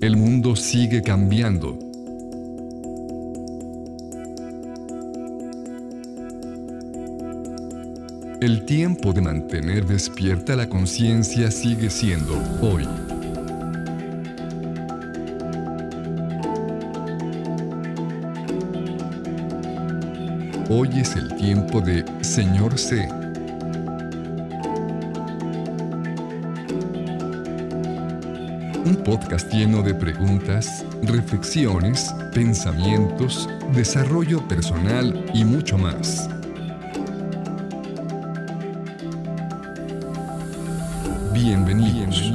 El mundo sigue cambiando. El tiempo de mantener despierta la conciencia sigue siendo hoy. Hoy es el tiempo de Señor C. Un podcast lleno de preguntas, reflexiones, pensamientos, desarrollo personal y mucho más. Bienvenidos.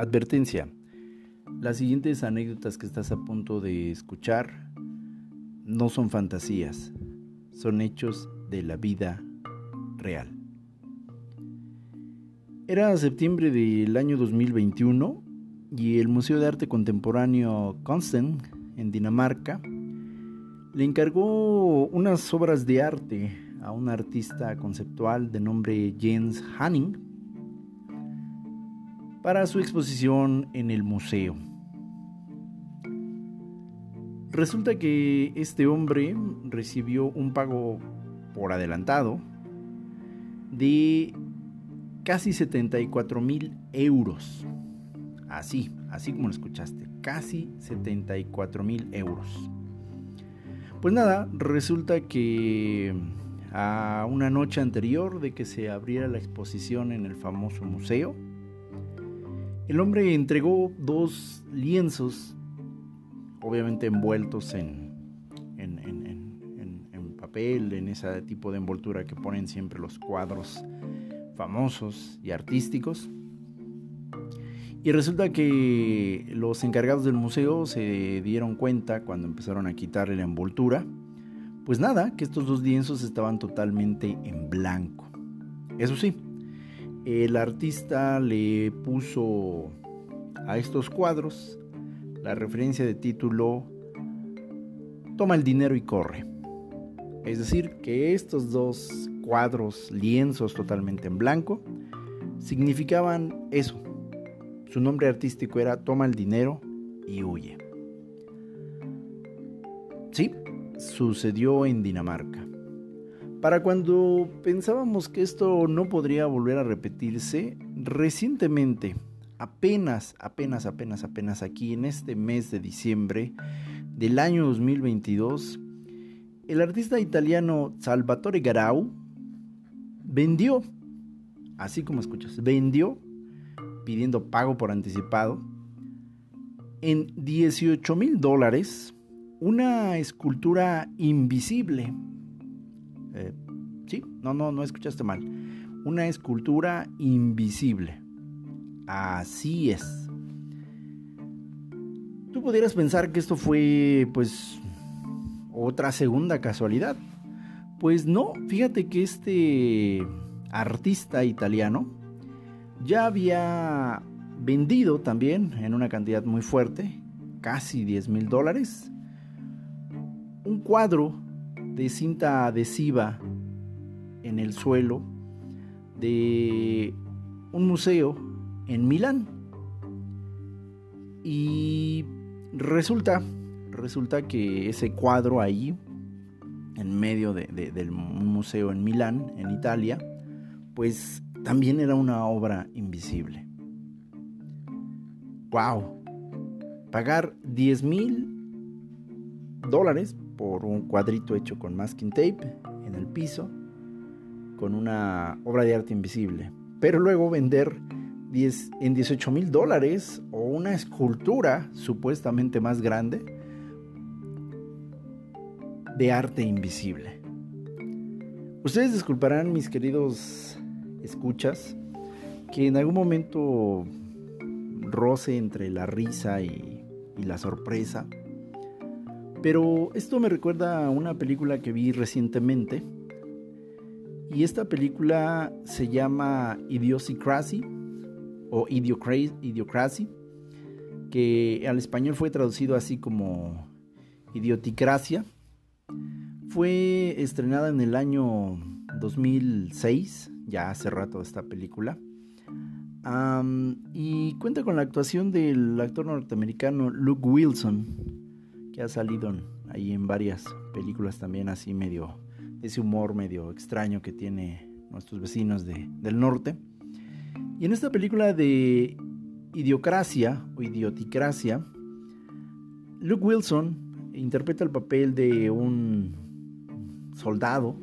Advertencia. Las siguientes anécdotas que estás a punto de escuchar no son fantasías, son hechos de la vida real. Era septiembre del año 2021 y el Museo de Arte Contemporáneo Consten en Dinamarca le encargó unas obras de arte a un artista conceptual de nombre Jens Hanning para su exposición en el museo. Resulta que este hombre recibió un pago por adelantado de casi 74 mil euros. Así, así como lo escuchaste, casi 74 mil euros. Pues nada, resulta que a una noche anterior de que se abriera la exposición en el famoso museo, el hombre entregó dos lienzos, obviamente envueltos en, en, en, en papel, en ese tipo de envoltura que ponen siempre los cuadros famosos y artísticos. Y resulta que los encargados del museo se dieron cuenta cuando empezaron a quitarle la envoltura, pues nada, que estos dos lienzos estaban totalmente en blanco. Eso sí, el artista le puso a estos cuadros la referencia de título Toma el dinero y corre. Es decir, que estos dos cuadros, lienzos totalmente en blanco, significaban eso. Su nombre artístico era Toma el dinero y huye. Sí, sucedió en Dinamarca. Para cuando pensábamos que esto no podría volver a repetirse, recientemente, apenas, apenas, apenas, apenas aquí en este mes de diciembre del año 2022, el artista italiano Salvatore Garau vendió, así como escuchas, vendió pidiendo pago por anticipado en 18 mil dólares una escultura invisible. Eh, sí, no, no, no escuchaste mal. Una escultura invisible. Así es. Tú pudieras pensar que esto fue, pues, otra segunda casualidad. Pues no, fíjate que este artista italiano ya había vendido también en una cantidad muy fuerte, casi 10 mil dólares, un cuadro de cinta adhesiva en el suelo de un museo en Milán. Y resulta resulta que ese cuadro ahí, en medio de, del museo en Milán, en Italia, pues también era una obra invisible. ¡Wow! Pagar 10 mil dólares por un cuadrito hecho con masking tape en el piso, con una obra de arte invisible. Pero luego vender 10, en 18 mil dólares o una escultura supuestamente más grande de arte invisible. Ustedes disculparán, mis queridos escuchas, que en algún momento roce entre la risa y, y la sorpresa. Pero esto me recuerda a una película que vi recientemente. Y esta película se llama Idiocracy o Idiocracy, que al español fue traducido así como Idioticracia. Fue estrenada en el año 2006, ya hace rato esta película. y cuenta con la actuación del actor norteamericano Luke Wilson, que ha salido ahí en varias películas también así medio, ese humor medio extraño que tiene nuestros vecinos del norte. Y en esta película de Idiocracia o Idioticracia, Luke Wilson interpreta el papel de un soldado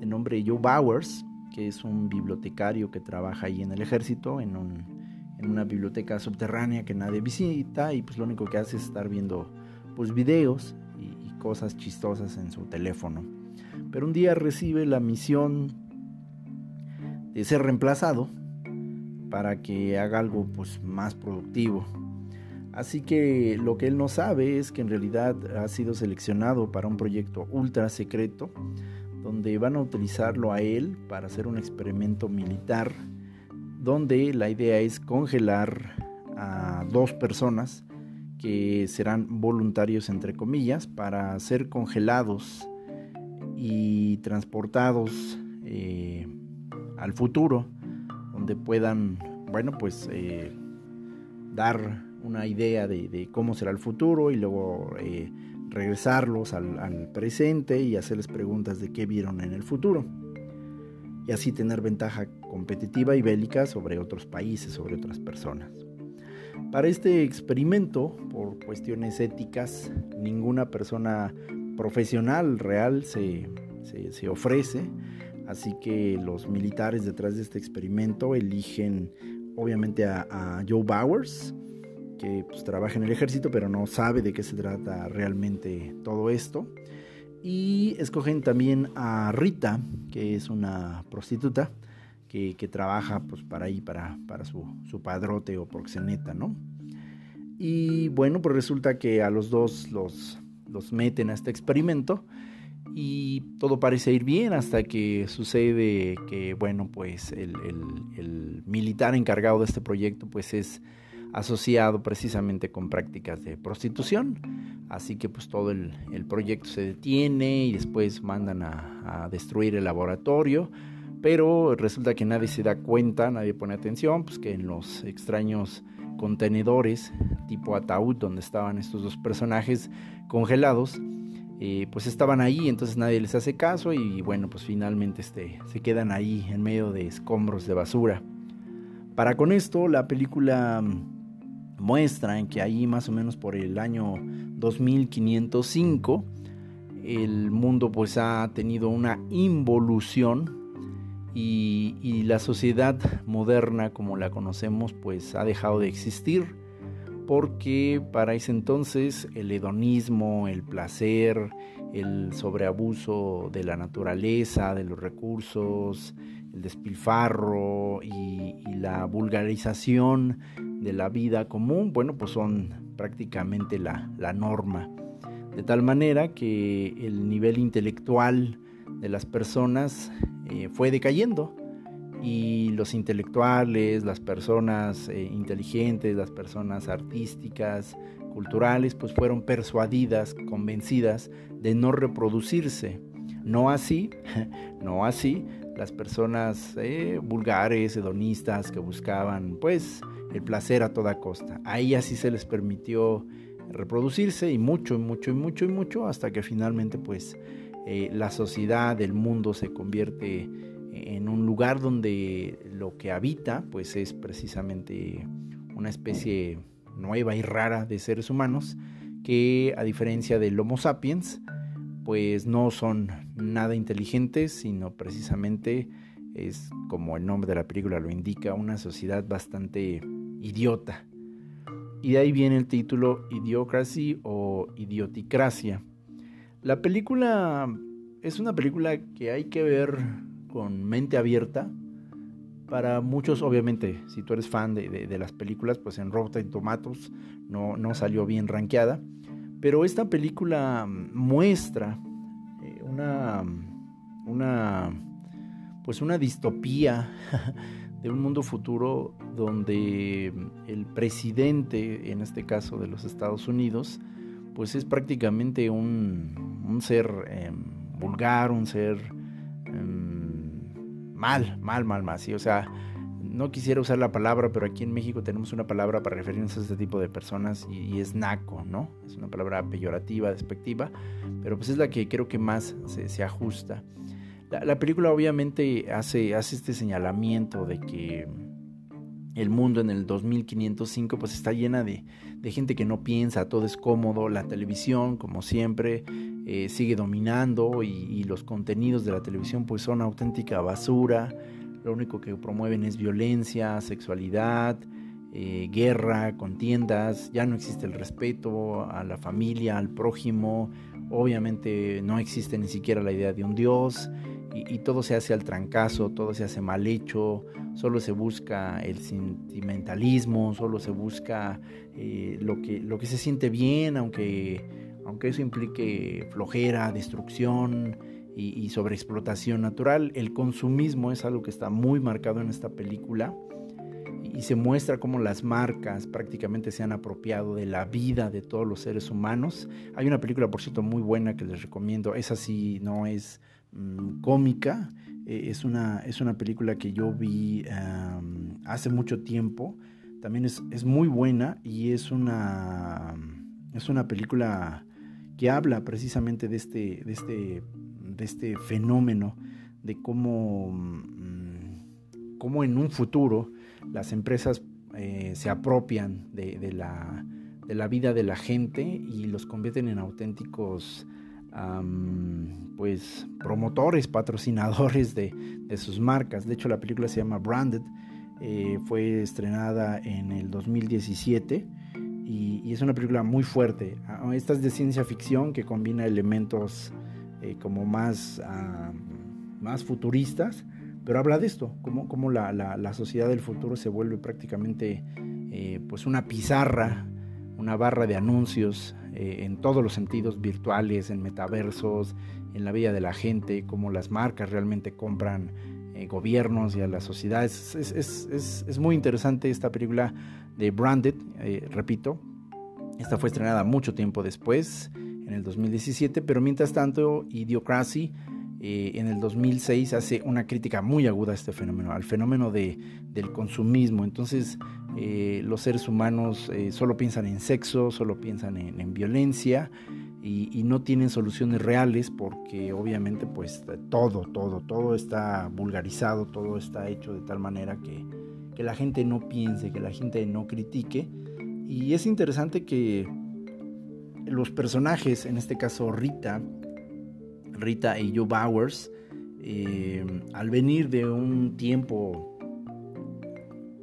de nombre Joe Bowers, que es un bibliotecario que trabaja ahí en el ejército, en, una biblioteca subterránea que nadie visita y pues lo único que hace es estar viendo pues videos y, cosas chistosas en su teléfono. Pero un día recibe la misión de ser reemplazado para que haga algo pues más productivo. Así que lo que él no sabe es que en realidad ha sido seleccionado para un proyecto ultra secreto donde van a utilizarlo a él para hacer un experimento militar donde la idea es congelar a dos personas que serán voluntarios entre comillas para ser congelados y transportados eh, al futuro donde puedan, bueno, pues eh, dar una idea de, cómo será el futuro y luego eh, regresarlos al, presente y hacerles preguntas de qué vieron en el futuro. Y así tener ventaja competitiva y bélica sobre otros países, sobre otras personas. Para este experimento, por cuestiones éticas, ninguna persona profesional real se, ofrece Así que los militares detrás de este experimento eligen obviamente a, Joe Bowers, que pues, trabaja en el ejército pero no sabe de qué se trata realmente todo esto. Y escogen también a Rita, que es una prostituta que, trabaja pues, para ahí, para, para su, su, padrote o proxeneta, ¿no? Y bueno, pues resulta que a los dos los, los meten a este experimento y todo parece ir bien hasta que sucede que, bueno, pues el, militar encargado de este proyecto pues es asociado precisamente con prácticas de prostitución, así que pues todo el, proyecto se detiene y después mandan a, destruir el laboratorio, pero resulta que nadie se da cuenta, nadie pone atención, pues que en los extraños contenedores tipo ataúd donde estaban estos dos personajes congelados, eh, pues estaban ahí, entonces nadie les hace caso y bueno, pues finalmente este, se quedan ahí en medio de escombros de basura. Para con esto, la película mm, muestra en que ahí más o menos por el año 2505, el mundo pues ha tenido una involución y, y la sociedad moderna como la conocemos pues ha dejado de existir porque para ese entonces el hedonismo, el placer, el sobreabuso de la naturaleza, de los recursos, el despilfarro y, la vulgarización de la vida común, bueno, pues son prácticamente la, norma. De tal manera que el nivel intelectual de las personas eh, fue decayendo y los intelectuales, las personas eh, inteligentes, las personas artísticas, culturales, pues fueron persuadidas, convencidas de no reproducirse. No así, no así las personas eh, vulgares, hedonistas que buscaban pues el placer a toda costa. Ahí así se les permitió reproducirse y mucho, y mucho, y mucho, y mucho, hasta que finalmente pues eh, la sociedad, el mundo se convierte en un lugar donde lo que habita pues es precisamente una especie nueva y rara de seres humanos que a diferencia del Homo sapiens pues no son nada inteligentes sino precisamente es como el nombre de la película lo indica una sociedad bastante idiota. Y de ahí viene el título Idiocracy o Idioticracia la película es una película que hay que ver con mente abierta. Para muchos, obviamente, si tú eres fan de, las películas, pues en Rotten Tomatoes no, no salió bien rankeada. Pero esta película muestra eh, una, una, pues una distopía de un mundo futuro donde el presidente, en este caso de los Estados Unidos, pues es prácticamente un, ser em, vulgar, un ser em, mal, mal, mal, mal, ¿sí? O sea, no quisiera usar la palabra, pero aquí en México tenemos una palabra para referirnos a este tipo de personas y, es naco, ¿no? Es una palabra peyorativa, despectiva, pero pues es la que creo que más se, ajusta. La, película obviamente hace, hace este señalamiento de que el mundo en el 2505 pues está llena de, gente que no piensa, todo es cómodo, la televisión como siempre eh, sigue dominando y, los contenidos de la televisión pues son auténtica basura, lo único que promueven es violencia, sexualidad, eh, guerra, contiendas, ya no existe el respeto a la familia, al prójimo, obviamente no existe ni siquiera la idea de un Dios y, todo se hace al trancazo, todo se hace mal hecho, solo se busca el sentimentalismo, solo se busca eh, lo, que, lo que se siente bien, aunque, aunque eso implique flojera, destrucción, y, sobre explotación natural. El consumismo es algo que está muy marcado en esta película y se muestra cómo las marcas prácticamente se han apropiado de la vida de todos los seres humanos. Hay una película, por cierto, muy buena que les recomiendo. Esa sí no es mm, cómica, eh, es, una, es una película que yo vi hace mucho tiempo. También es, es, muy buena y es una, es una película que habla precisamente de este, de este de este fenómeno de cómo, mm, cómo en un futuro las empresas eh, se apropian de, la, de, la, vida de la gente y los convierten en auténticos pues promotores, patrocinadores de, sus marcas. De hecho, la película se llama Branded, eh, fue estrenada en el 2017 y, es una película muy fuerte. Ah, esta es de ciencia ficción que combina elementos eh, como más, más futuristas, pero habla de esto, cómo, cómo la, la, sociedad del futuro se vuelve prácticamente eh, pues una pizarra, una barra de anuncios eh, en todos los sentidos virtuales, en metaversos, en la vida de la gente, cómo las marcas realmente compran gobiernos y a las sociedades. Es, es, es, es, muy interesante esta película de Branded, repito. Esta fue estrenada mucho tiempo después en el 2017, pero mientras tanto Idiocracy eh, en el 2006 hace una crítica muy aguda a este fenómeno, al fenómeno de, del consumismo. Entonces eh, los seres humanos eh, solo piensan en sexo, solo piensan en, violencia y, no tienen soluciones reales porque obviamente pues todo, todo, todo está vulgarizado, todo está hecho de tal manera que, que la gente no piense, que la gente no critique. Y es interesante que los personajes, en este caso Rita, Rita y Joe Bowers, eh, al venir de un tiempo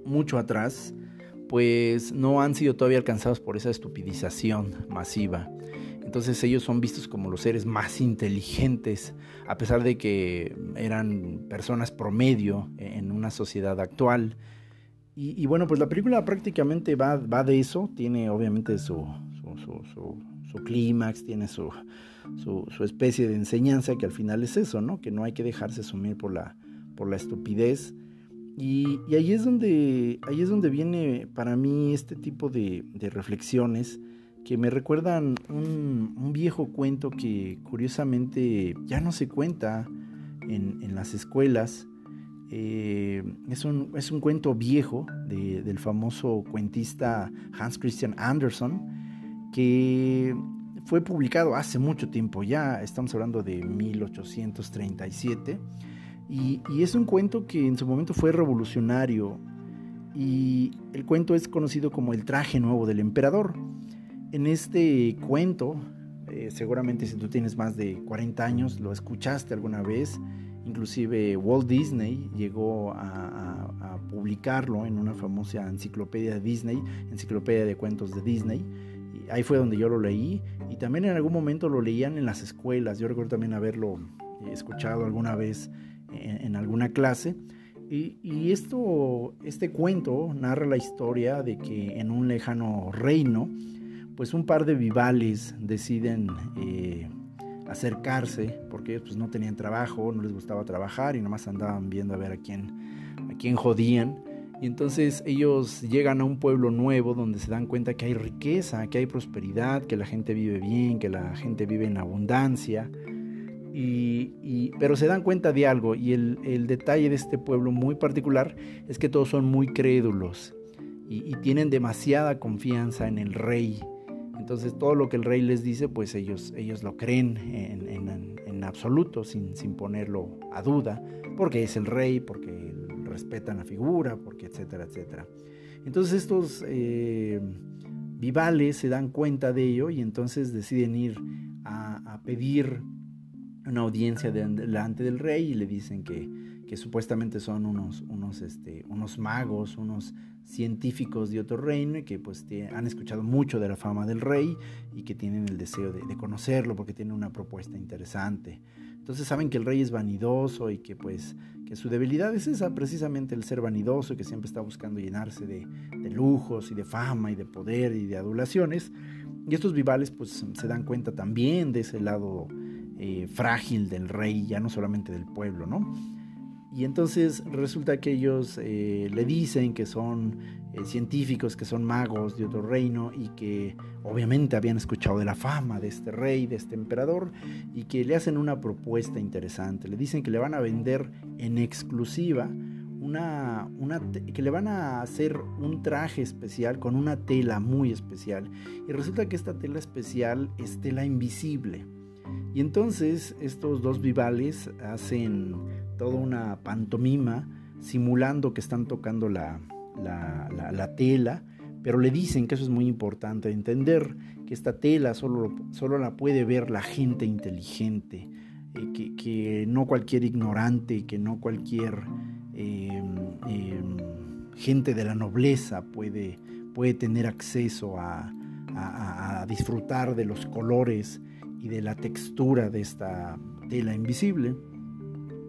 mucho atrás, pues no han sido todavía alcanzados por esa estupidización masiva. Entonces ellos son vistos como los seres más inteligentes, a pesar de que eran personas promedio en una sociedad actual. Y, bueno, pues la película prácticamente va, va de eso, tiene obviamente su, su, su clímax, tiene su, su, especie de enseñanza que al final es eso, ¿no? Que no hay que dejarse sumir por la, por la estupidez. Y, ahí, es donde, ahí es donde viene para mí este tipo de, reflexiones que me recuerdan un, viejo cuento que curiosamente ya no se cuenta en, las escuelas. Eh, es, un, es, un, cuento viejo del famoso cuentista Hans Christian Andersen, que fue publicado hace mucho tiempo ya, estamos hablando de 1837, y, es un cuento que en su momento fue revolucionario, y el cuento es conocido como el traje nuevo del emperador. En este cuento, eh, seguramente si tú tienes más de 40 años, lo escuchaste alguna vez, inclusive Walt Disney llegó a, a publicarlo en una famosa enciclopedia de Disney, enciclopedia de cuentos de Disney, ahí fue donde yo lo leí y también en algún momento lo leían en las escuelas. Yo recuerdo también haberlo escuchado alguna vez en, alguna clase. Y, esto, este cuento narra la historia de que en un lejano reino, pues un par de vivales deciden eh, acercarse porque ellos pues, no tenían trabajo, no les gustaba trabajar y nomás andaban viendo a ver a quién, quién jodían. Y entonces ellos llegan a un pueblo nuevo donde se dan cuenta que hay riqueza, que hay prosperidad, que la gente vive bien, que la gente vive en abundancia. Y, pero se dan cuenta de algo y el, detalle de este pueblo muy particular es que todos son muy crédulos y, tienen demasiada confianza en el rey. Entonces todo lo que el rey les dice, pues ellos, ellos lo creen en, en, en absoluto, sin, sin, ponerlo a duda, porque es el rey, porque respetan la figura, porque etcétera, etcétera. Entonces estos eh, vivales se dan cuenta de ello y entonces deciden ir a, a pedir una audiencia delante del rey y le dicen que, que supuestamente son unos, unos, este, unos magos, unos científicos de otro reino y que pues han escuchado mucho de la fama del rey y que tienen el deseo de, de, conocerlo porque tiene una propuesta interesante. Entonces saben que el rey es vanidoso y que pues que su debilidad es esa, precisamente el ser vanidoso, que siempre está buscando llenarse de, de lujos y de fama y de poder y de adulaciones. Y estos vivales pues se dan cuenta también de ese lado eh, frágil del rey, ya no solamente del pueblo, ¿no? Y entonces resulta que ellos eh, le dicen que son eh, científicos, que son magos de otro reino y que obviamente habían escuchado de la fama de este rey, de este emperador, y que le hacen una propuesta interesante. Le dicen que le van a vender en exclusiva una, una, que le van a hacer un traje especial con una tela muy especial. Y resulta que esta tela especial es tela invisible. Y entonces estos dos vivales hacen toda una pantomima simulando que están tocando la, la, tela, pero le dicen que eso es muy importante, entender que esta tela solo, solo la puede ver la gente inteligente, eh, que, que, no cualquier ignorante, que no cualquier em, em, gente de la nobleza puede, puede tener acceso a, a, a disfrutar de los colores y de la textura de esta tela invisible.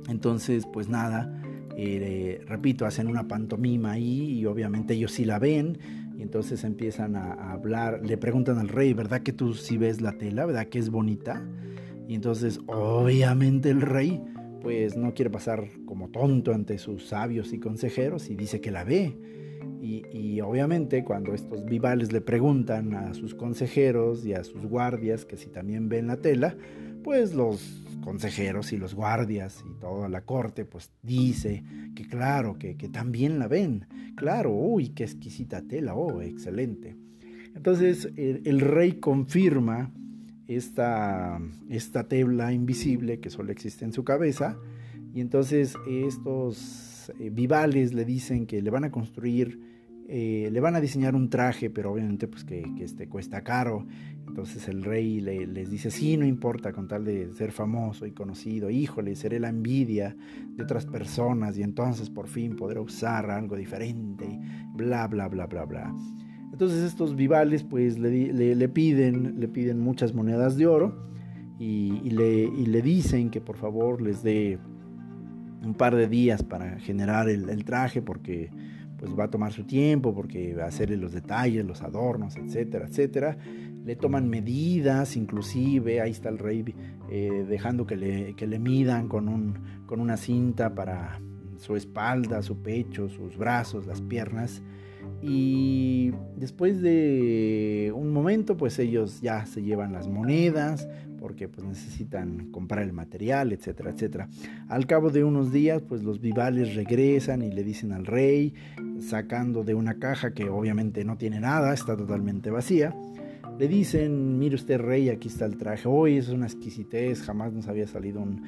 Entonces, pues nada, eh, repito, hacen una pantomima ahí y obviamente ellos sí la ven y entonces empiezan a, hablar, le preguntan al rey, ¿verdad que tú sí ves la tela? ¿Verdad que es bonita? Y entonces obviamente el rey pues no quiere pasar como tonto ante sus sabios y consejeros y dice que la ve. Y, obviamente cuando estos vivales le preguntan a sus consejeros y a sus guardias que si también ven la tela, pues los consejeros y los guardias y toda la corte pues dice que claro, que, también la ven. Claro, uy, qué exquisita tela, oh, excelente. Entonces el, rey confirma esta, esta tela invisible que solo existe en su cabeza y entonces estos eh, vivales le dicen que le van a construir eh, le van a diseñar un traje, pero obviamente pues que, este cuesta caro. Entonces el rey les dice, sí, no importa con tal de ser famoso y conocido, híjole, seré la envidia de otras personas y entonces por fin podré usar algo diferente, bla, bla, bla, bla, bla. Entonces estos vivales pues le, piden, le piden muchas monedas de oro y, le, le, dicen que por favor les dé un par de días para generar el, el traje porque pues va a tomar su tiempo porque va a hacerle los detalles, los adornos, etcétera, etcétera. Le toman medidas, inclusive, ahí está el rey eh, dejando que le, que le midan con, un, con una cinta para su espalda, su pecho, sus brazos, las piernas. Y después de un momento, pues ellos ya se llevan las monedas, porque pues necesitan comprar el material, etcétera, etcétera. Al cabo de unos días, pues los vivales regresan y le dicen al rey, sacando de una caja que obviamente no tiene nada, está totalmente vacía, le dicen, mire usted rey, aquí está el traje, hoy es una exquisitez, jamás nos había salido un,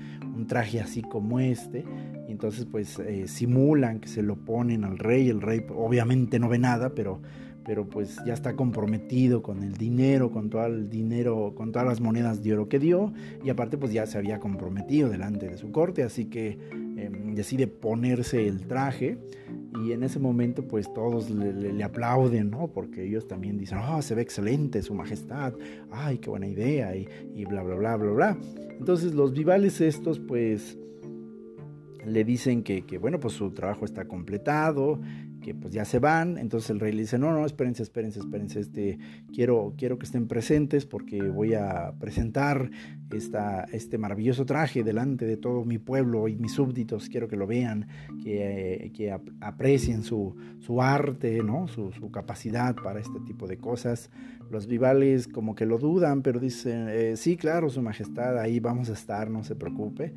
traje así como este, y entonces pues eh, simulan que se lo ponen al rey, el rey obviamente no ve nada, pero pero pues ya está comprometido con el dinero, con todo el dinero, con todas las monedas de oro que dio y aparte pues ya se había comprometido delante de su corte, así que em, decide ponerse el traje y en ese momento pues todos le, aplauden, ¿no? Porque ellos también dicen, oh, se ve excelente su majestad, ay, qué buena idea y, y bla, bla, bla, bla, bla. Entonces los vivales estos pues le dicen que, que, bueno, pues su trabajo está completado, que pues ya se van, entonces el rey le dice, no, no, espérense, espérense, espérense, este, quiero, quiero que estén presentes porque voy a presentar esta, este maravilloso traje delante de todo mi pueblo y mis súbditos, quiero que lo vean, que, que aprecien su, su arte, ¿no? Su, su, capacidad para este tipo de cosas. Los vivales como que lo dudan, pero dicen, eh, sí, claro, su majestad, ahí vamos a estar, no se preocupe.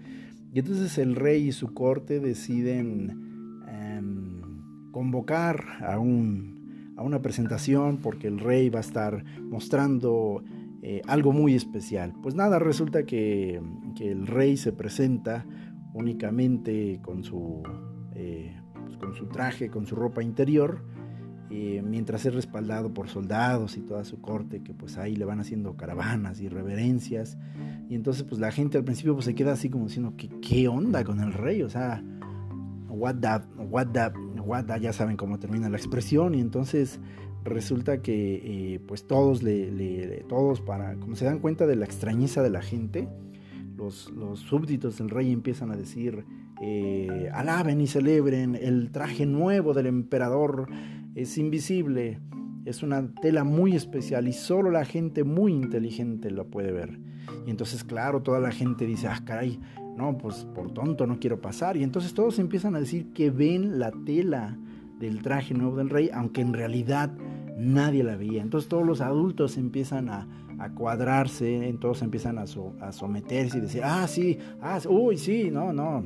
Y entonces el rey y su corte deciden convocar a, un, a una presentación porque el rey va a estar mostrando eh, algo muy especial. Pues nada, resulta que, el rey se presenta únicamente con su, eh, pues con su traje, con su ropa interior, eh, mientras es respaldado por soldados y toda su corte, que pues ahí le van haciendo caravanas y reverencias. Y entonces pues la gente al principio pues se queda así como diciendo, ¿qué, qué onda con el rey? O sea, what the, what the, ya saben cómo termina la expresión, y entonces resulta que eh, pues todos le, todos para, como se dan cuenta de la extrañeza de la gente, los, los súbditos del rey empiezan a decir, eh, alaben y celebren, el traje nuevo del emperador es invisible, es una tela muy especial y solo la gente muy inteligente lo puede ver. Y entonces, claro, toda la gente dice, ah, caray, no, pues por tonto no quiero pasar. Y entonces todos empiezan a decir que ven la tela del traje nuevo del rey, aunque en realidad nadie la veía. Entonces todos los adultos empiezan a, cuadrarse, todos empiezan a, a, someterse y decir, ah, sí, ah, uy, sí, no, no.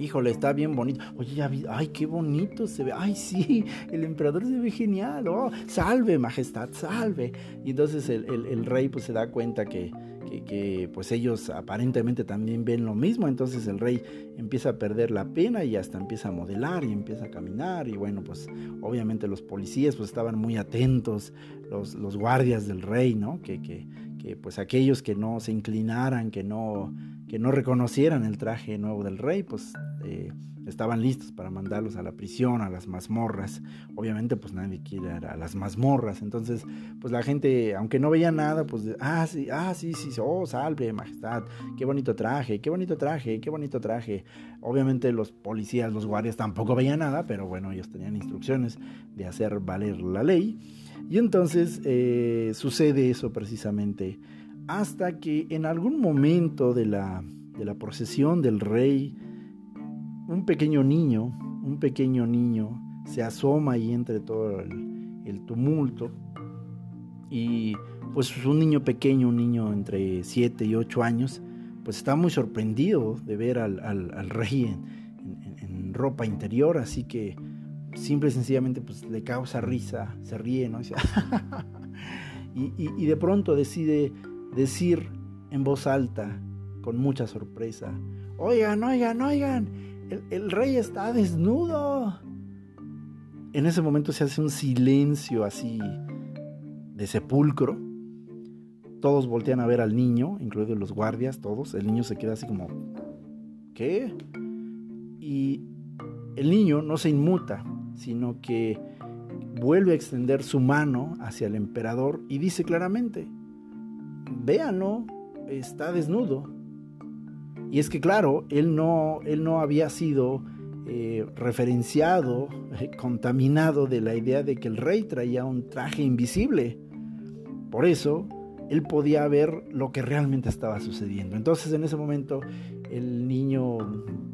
Híjole, está bien bonito. Oye, ya vi, ay, qué bonito se ve. Ay, sí, el emperador se ve genial. Oh, salve, majestad, salve. Y entonces el, el rey pues se da cuenta que, que, pues ellos aparentemente también ven lo mismo, entonces el rey empieza a perder la pena y hasta empieza a modelar y empieza a caminar y bueno, pues obviamente los policías pues estaban muy atentos, los, los guardias del rey, ¿no? Que, que, que pues aquellos que no se inclinaran, que no, que no reconocieran el traje nuevo del rey, pues... Eh, estaban listos para mandarlos a la prisión, a las mazmorras. Obviamente, pues nadie quiere ir a las mazmorras. Entonces, pues la gente, aunque no veía nada, pues, ah, sí, ah, sí, sí, oh, salve, majestad, qué bonito traje, qué bonito traje, qué bonito traje. Obviamente los policías, los guardias tampoco veían nada, pero bueno, ellos tenían instrucciones de hacer valer la ley. Y entonces eh, sucede eso precisamente. Hasta que en algún momento de la, de la procesión del rey, un pequeño niño, un pequeño niño se asoma ahí entre todo el, tumulto. Y pues un niño pequeño, un niño entre 7 y 8 años, pues está muy sorprendido de ver al, rey en, ropa interior, así que simple y sencillamente pues le causa risa, se ríe, ¿no? y, y de pronto decide decir en voz alta, con mucha sorpresa, oigan, oigan, oigan, el, rey está desnudo. En ese momento se hace un silencio así de sepulcro. Todos voltean a ver al niño, incluidos los guardias, todos. El niño se queda así como, ¿qué? Y el niño no se inmuta, sino que vuelve a extender su mano hacia el emperador y dice claramente, véanlo, está desnudo. Y es que claro, él no, él no había sido eh, referenciado, eh, contaminado de la idea de que el rey traía un traje invisible. Por eso, él podía ver lo que realmente estaba sucediendo. Entonces en ese momento el niño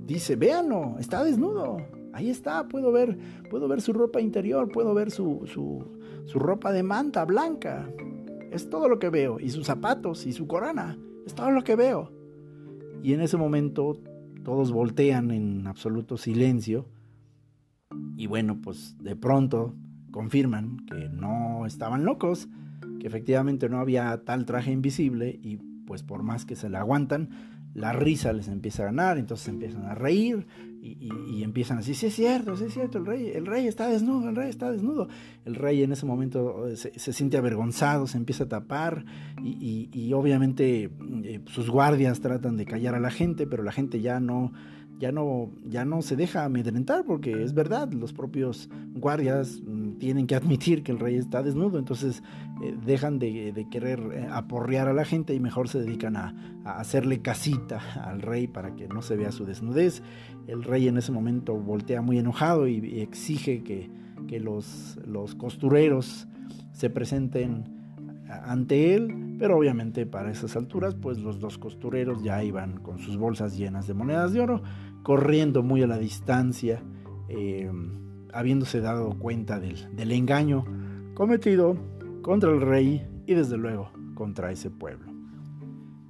dice, véanlo, está desnudo. Ahí está, puedo ver, puedo ver su ropa interior, puedo ver su, su, su ropa de manta blanca. Es todo lo que veo. Y sus zapatos y su corona. Es todo lo que veo. Y en ese momento todos voltean en absoluto silencio. Y bueno, pues de pronto confirman que no estaban locos, que efectivamente no había tal traje invisible y pues por más que se le aguantan, la risa les empieza a ganar, entonces empiezan a reír y, empiezan a decir, sí es cierto, sí es cierto, el rey, el rey está desnudo, el rey está desnudo. El rey en ese momento eh, se, siente avergonzado, se empieza a tapar y, obviamente eh, sus guardias tratan de callar a la gente, pero la gente ya no, ya no, ya no se deja amedrentar porque es verdad, los propios guardias tienen que admitir que el rey está desnudo, entonces eh, dejan de, querer eh, aporrear a la gente y mejor se dedican a, hacerle casita al rey para que no se vea su desnudez. El rey en ese momento voltea muy enojado y, exige que, los, costureros se presenten ante él, pero obviamente para esas alturas, pues los dos costureros ya iban con sus bolsas llenas de monedas de oro, corriendo muy a la distancia, eh, habiéndose dado cuenta del, del engaño cometido contra el rey y desde luego contra ese pueblo.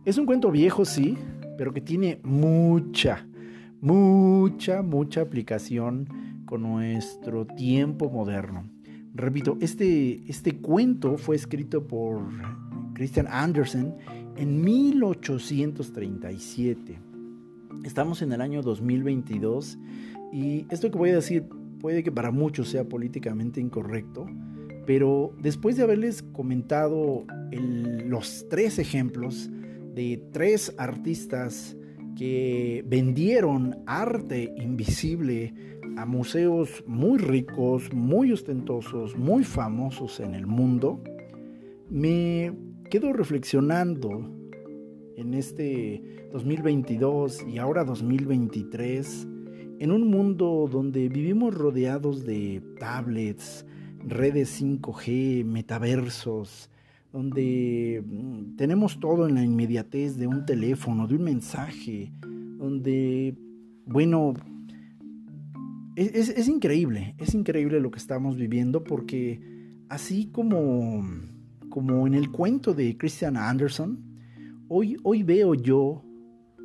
Es un cuento viejo, sí, pero que tiene mucha, mucha, mucha aplicación con nuestro tiempo moderno. Repito, este, este cuento fue escrito por Christian Andersen en 1837. Estamos en el año 2022 y esto que voy a decir puede que para muchos sea políticamente incorrecto, pero después de haberles comentado los tres ejemplos de tres artistas que vendieron arte invisible a museos muy ricos, muy ostentosos, muy famosos en el mundo, me quedo reflexionando en este 2022 y ahora 2023, en un mundo donde vivimos rodeados de tablets, redes 5G, metaversos, donde mm, tenemos todo en la inmediatez de un teléfono, de un mensaje, donde, bueno, es, increíble, es increíble lo que estamos viviendo porque así como, como en el cuento de Christian Anderson, hoy, hoy veo yo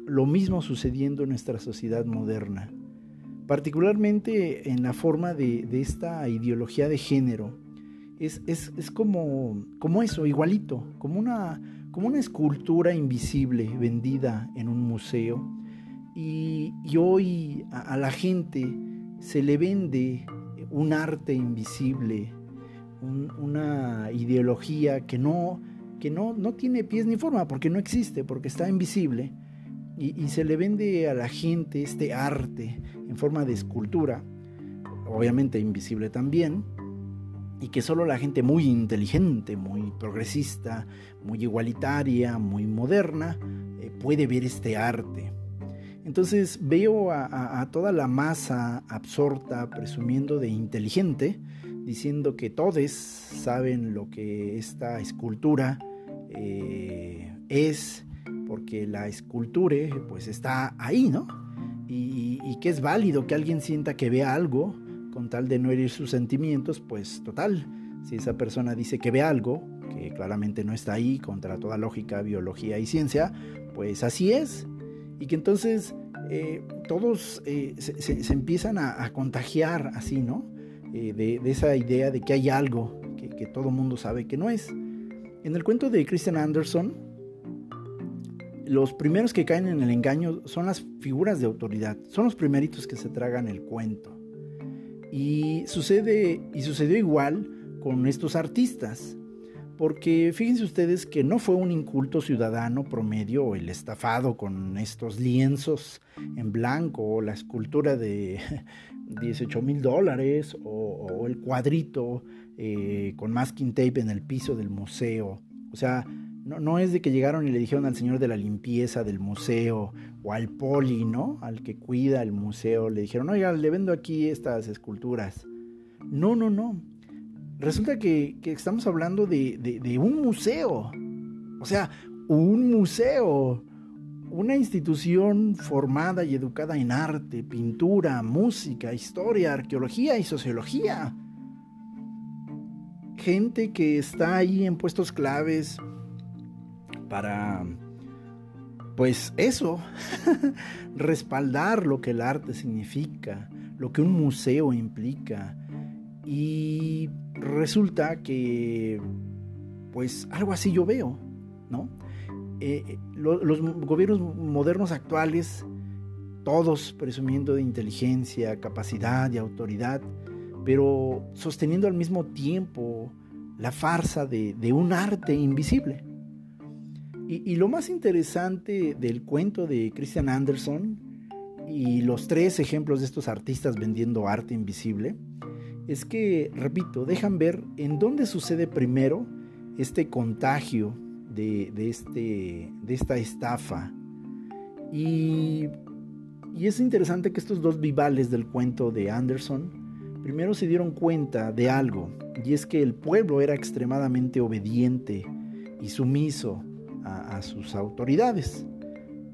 lo mismo sucediendo en nuestra sociedad moderna, particularmente en la forma de, esta ideología de género. Es, como, como eso, igualito, como una, como una escultura invisible vendida en un museo. Y, hoy a la gente se le vende un arte invisible, una ideología que, no, que no, no, tiene pies ni forma, porque no existe, porque está invisible, y, se le vende a la gente este arte en forma de escultura, obviamente invisible también, y que solo la gente muy inteligente, muy progresista, muy igualitaria, muy moderna, eh, puede ver este arte. Entonces veo a, toda la masa absorta presumiendo de inteligente, diciendo que todos saben lo que esta escultura eh, es, porque la escultura pues está ahí, ¿no? Y, y, que es válido que alguien sienta que vea algo, con tal de no herir sus sentimientos, pues total, si esa persona dice que ve algo, que claramente no está ahí, contra toda lógica, biología y ciencia, pues así es, y que entonces eh, todos eh, se, empiezan a, contagiar así, ¿no? Eh, de, esa idea de que hay algo que, que todo mundo sabe que no es. En el cuento de Christian Anderson, los primeros que caen en el engaño son las figuras de autoridad, son los primeritos que se tragan el cuento. Y sucede, y sucedió igual con estos artistas. Porque fíjense ustedes que no fue un inculto ciudadano promedio el estafado con estos lienzos en blanco o la escultura de 18 mil dólares o, el cuadrito eh, con masking tape en el piso del museo. O sea, no, no, es de que llegaron y le dijeron al señor de la limpieza del museo o al poli, ¿no? Al que cuida el museo, le dijeron, oiga, le vendo aquí estas esculturas. No, no, no resulta que, estamos hablando de, un museo. O sea, un museo. Una institución formada y educada en arte, pintura, música, historia, arqueología y sociología. Gente que está ahí en puestos claves para, pues eso, respaldar lo que el arte significa, lo que un museo implica. Y resulta que, pues algo así yo veo, ¿no? Eh, eh, los gobiernos modernos actuales, todos presumiendo de inteligencia, capacidad y autoridad, pero sosteniendo al mismo tiempo la farsa de, un arte invisible. Y, lo más interesante del cuento de Christian Anderson y los tres ejemplos de estos artistas vendiendo arte invisible es que, repito, dejan ver en dónde sucede primero este contagio de, este, de esta estafa. Y, y, es interesante que estos dos vivales del cuento de Anderson primero se dieron cuenta de algo, y es que el pueblo era extremadamente obediente y sumiso a, sus autoridades.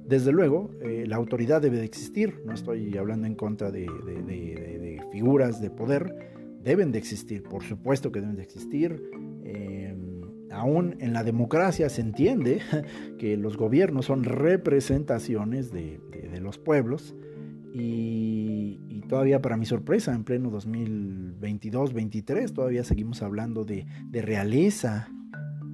Desde luego, eh, la autoridad debe de existir, no estoy hablando en contra de, figuras de poder, deben de existir, por supuesto que deben de existir. Em, aún en la democracia se entiende que los gobiernos son representaciones de, los pueblos y, todavía para mi sorpresa, en pleno 2022-23, todavía seguimos hablando de, realeza,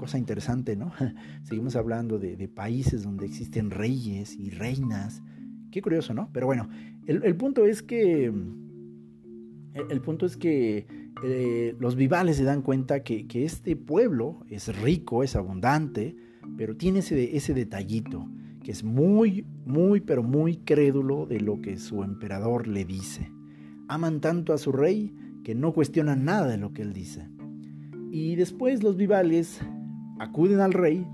cosa interesante, ¿no? Seguimos hablando de, países donde existen reyes y reinas. Qué curioso, ¿no? Pero bueno, el, punto es que... El, punto es que eh, los vivales se dan cuenta que, este pueblo es rico, es abundante, pero tiene ese, ese detallito que es muy, muy, pero muy crédulo de lo que su emperador le dice. Aman tanto a su rey que no cuestionan nada de lo que él dice. Y después los vivales acuden al rey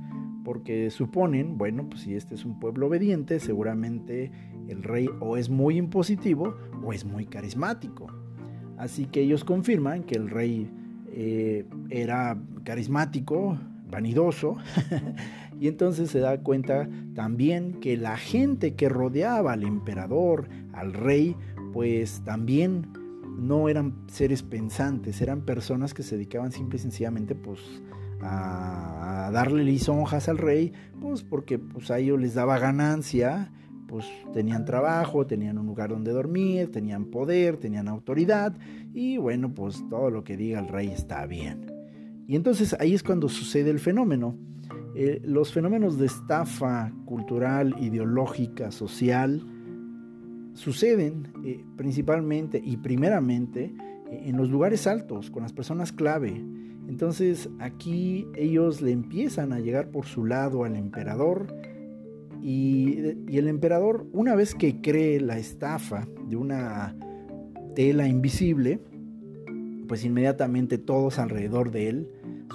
porque suponen, bueno, pues si este es un pueblo obediente, seguramente el rey o es muy impositivo o es muy carismático. Así que ellos confirman que el rey eh, era carismático, vanidoso, y entonces se da cuenta también que la gente que rodeaba al emperador, al rey, pues también no eran seres pensantes, eran personas que se dedicaban simple y sencillamente pues a, darle lisonjas al rey, pues porque pues a ellos les daba ganancia, pues tenían trabajo, tenían un lugar donde dormir, tenían poder, tenían autoridad y bueno, pues todo lo que diga el rey está bien. Y entonces ahí es cuando sucede el fenómeno. Eh, los fenómenos de estafa cultural, ideológica, social, suceden eh, principalmente y primeramente eh, en los lugares altos, con las personas clave. Entonces aquí ellos le empiezan a llegar por su lado al emperador y, el emperador, una vez que cree la estafa de una tela invisible, pues inmediatamente todos alrededor de él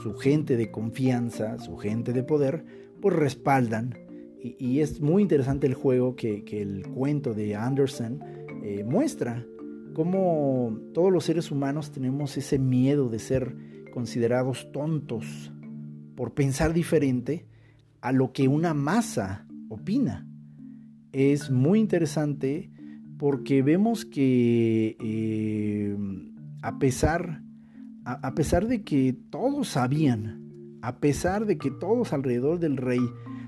su gente de confianza, su gente de poder, pues respaldan. Y, es muy interesante el juego que, el cuento de Anderson eh, muestra, cómo todos los seres humanos tenemos ese miedo de ser considerados tontos por pensar diferente a lo que una masa opina. Es muy interesante porque vemos que eh, a pesar a, pesar de que todos sabían, a pesar de que todos alrededor del rey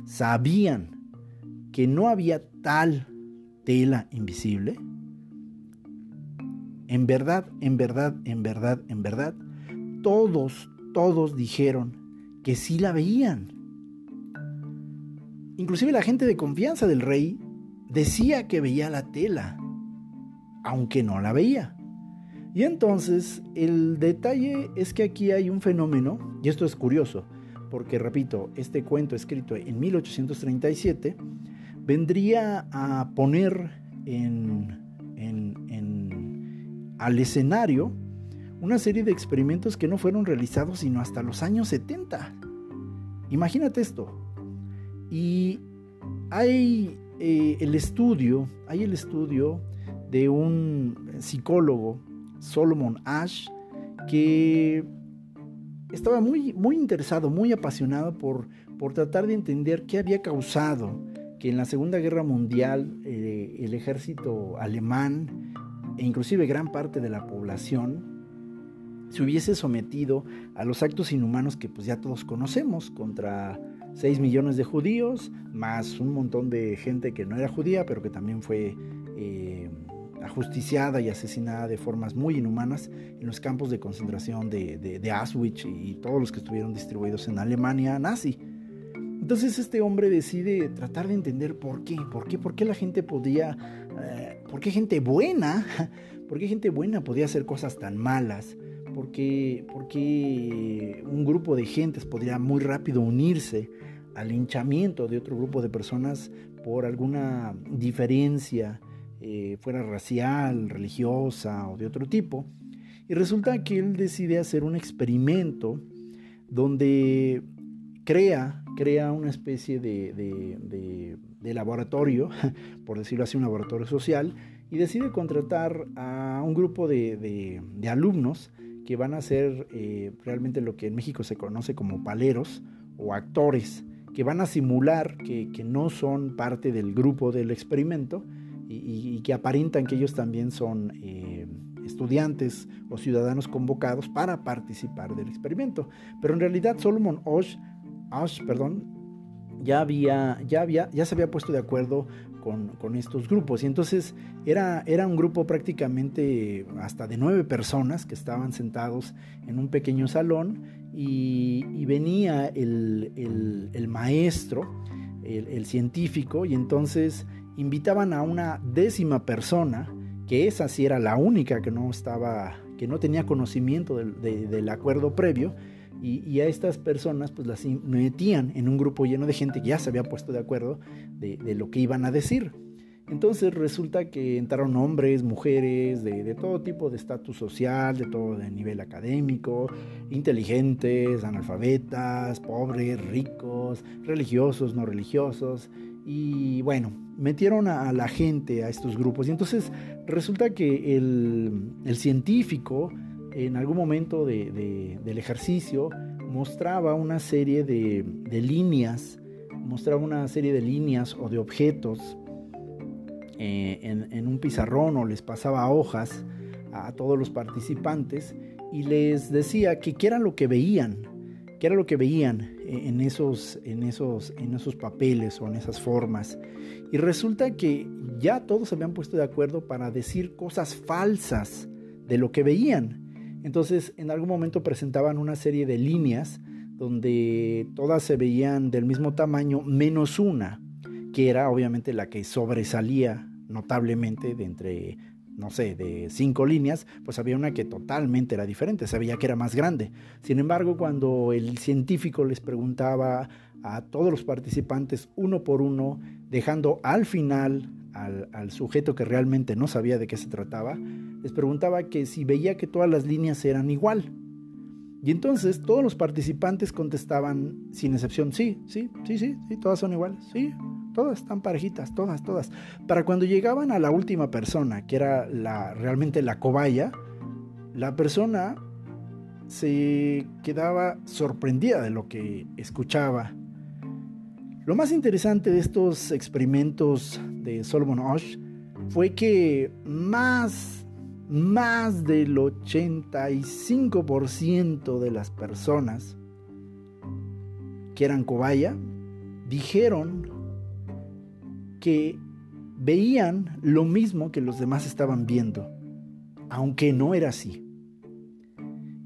sabían que no había tal tela invisible, en verdad, en verdad, en verdad, en verdad, todos, todos dijeron que sí la veían. Inclusive la gente de confianza del rey decía que veía la tela, aunque no la veía. Y entonces el detalle es que aquí hay un fenómeno, y esto es curioso, porque repito, este cuento escrito en 1837 vendría a poner en, al escenario una serie de experimentos que no fueron realizados sino hasta los años 70. Imagínate esto. Y hay eh, el estudio, hay el estudio de un psicólogo Solomon Ash, que estaba muy, muy interesado, muy apasionado por, por tratar de entender qué había causado que en la Segunda Guerra Mundial eh, el ejército alemán e inclusive gran parte de la población se hubiese sometido a los actos inhumanos que pues ya todos conocemos contra 6 millones de judíos, más un montón de gente que no era judía, pero que también fue eh, ajusticiada y asesinada de formas muy inhumanas en los campos de concentración de, Auschwitz y todos los que estuvieron distribuidos en Alemania nazi. Entonces este hombre decide tratar de entender por qué, por qué, por qué la gente podía, eh, por qué gente buena, por qué gente buena podía hacer cosas tan malas, por qué, por qué un grupo de gentes podría muy rápido unirse al hinchamiento de otro grupo de personas por alguna diferencia eh, fuera racial, religiosa o de otro tipo. Y resulta que él decide hacer un experimento donde crea, crea una especie de, de, laboratorio, por decirlo así, un laboratorio social, y decide contratar a un grupo de, alumnos que van a ser eh, realmente lo que en México se conoce como paleros o actores, que van a simular que, no son parte del grupo del experimento y, que aparentan que ellos también son eh, estudiantes o ciudadanos convocados para participar del experimento. Pero en realidad Solomon Osh, Osh perdón, ya había, ya había, ya se había puesto de acuerdo con, estos grupos. Y entonces era, era un grupo prácticamente hasta de nueve personas que estaban sentados en un pequeño salón y, venía el, maestro, el, científico, y entonces invitaban a una décima persona, que esa sí era la única que no estaba, que no tenía conocimiento del acuerdo previo, y, a estas personas pues las metían en un grupo lleno de gente que ya se había puesto de acuerdo de, lo que iban a decir. Entonces resulta que entraron hombres, mujeres, de, todo tipo de estatus social, de todo de nivel académico, inteligentes, analfabetas, pobres, ricos, religiosos, no religiosos. Y bueno, metieron a, la gente a estos grupos. Y entonces resulta que el, el científico en algún momento del ejercicio mostraba una serie de, líneas, mostraba una serie de líneas o de objetos eh, en, un pizarrón o les pasaba hojas a todos los participantes y les decía que qué era lo que veían, qué era lo que veían en esos, en, esos, en esos papeles o en esas formas. Y resulta que ya todos se habían puesto de acuerdo para decir cosas falsas de lo que veían. Entonces, en algún momento presentaban una serie de líneas donde todas se veían del mismo tamaño, menos una, que era obviamente la que sobresalía notablemente de entre, no sé, de cinco líneas, pues había una que totalmente era diferente, se veía que era más grande. Sin embargo, cuando el científico les preguntaba a todos los participantes uno por uno, dejando al final al, sujeto que realmente no sabía de qué se trataba, les preguntaba que si veía que todas las líneas eran igual. Y entonces todos los participantes contestaban sin excepción, sí, sí, sí, sí, sí, todas son iguales, sí, todas están parejitas, todas, todas. Para cuando llegaban a la última persona, que era la, realmente la cobaya, la persona se quedaba sorprendida de lo que escuchaba lo más interesante de estos experimentos de Solomon Osh fue que más, más del 85% de las personas que eran cobaya dijeron que veían lo mismo que los demás estaban viendo, aunque no era así.